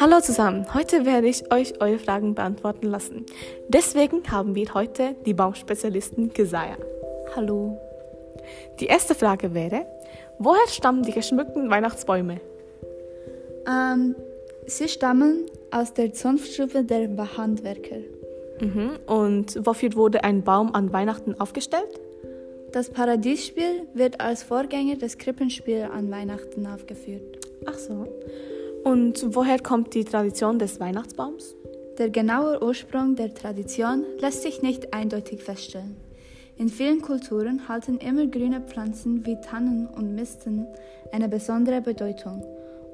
Hallo zusammen, heute werde ich euch eure Fragen beantworten lassen. Deswegen haben wir heute die Baumspezialisten Gesaya. Hallo. Die erste Frage wäre, woher stammen die geschmückten Weihnachtsbäume? Ähm, sie stammen aus der Zunftstube der Handwerker. Mhm. Und wofür wurde ein Baum an Weihnachten aufgestellt? Das Paradiesspiel wird als Vorgänger des Krippenspiels an Weihnachten aufgeführt. Ach so. Und woher kommt die Tradition des Weihnachtsbaums? Der genaue Ursprung der Tradition lässt sich nicht eindeutig feststellen. In vielen Kulturen halten immer grüne Pflanzen wie Tannen und Misten eine besondere Bedeutung,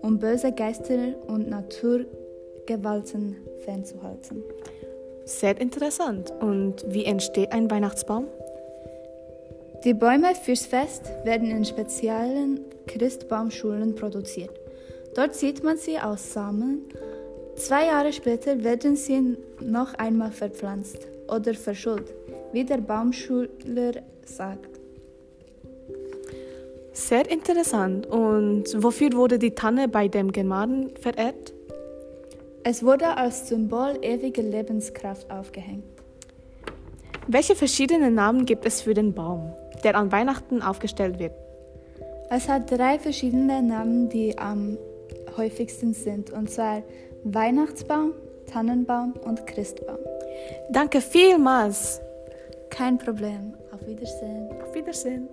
um böse Geister und Naturgewalten fernzuhalten. Sehr interessant. Und wie entsteht ein Weihnachtsbaum? Die Bäume fürs Fest werden in speziellen Christbaumschulen produziert. Dort sieht man sie aus Samen. Zwei Jahre später werden sie noch einmal verpflanzt oder verschult, wie der Baumschuler sagt. Sehr interessant. Und wofür wurde die Tanne bei dem Germanen verehrt? Es wurde als Symbol ewiger Lebenskraft aufgehängt. Welche verschiedenen Namen gibt es für den Baum, der an Weihnachten aufgestellt wird? Es hat drei verschiedene Namen, die am häufigsten sind, und zwar Weihnachtsbaum, Tannenbaum und Christbaum. Danke vielmals. Kein Problem. Auf Wiedersehen. Auf Wiedersehen.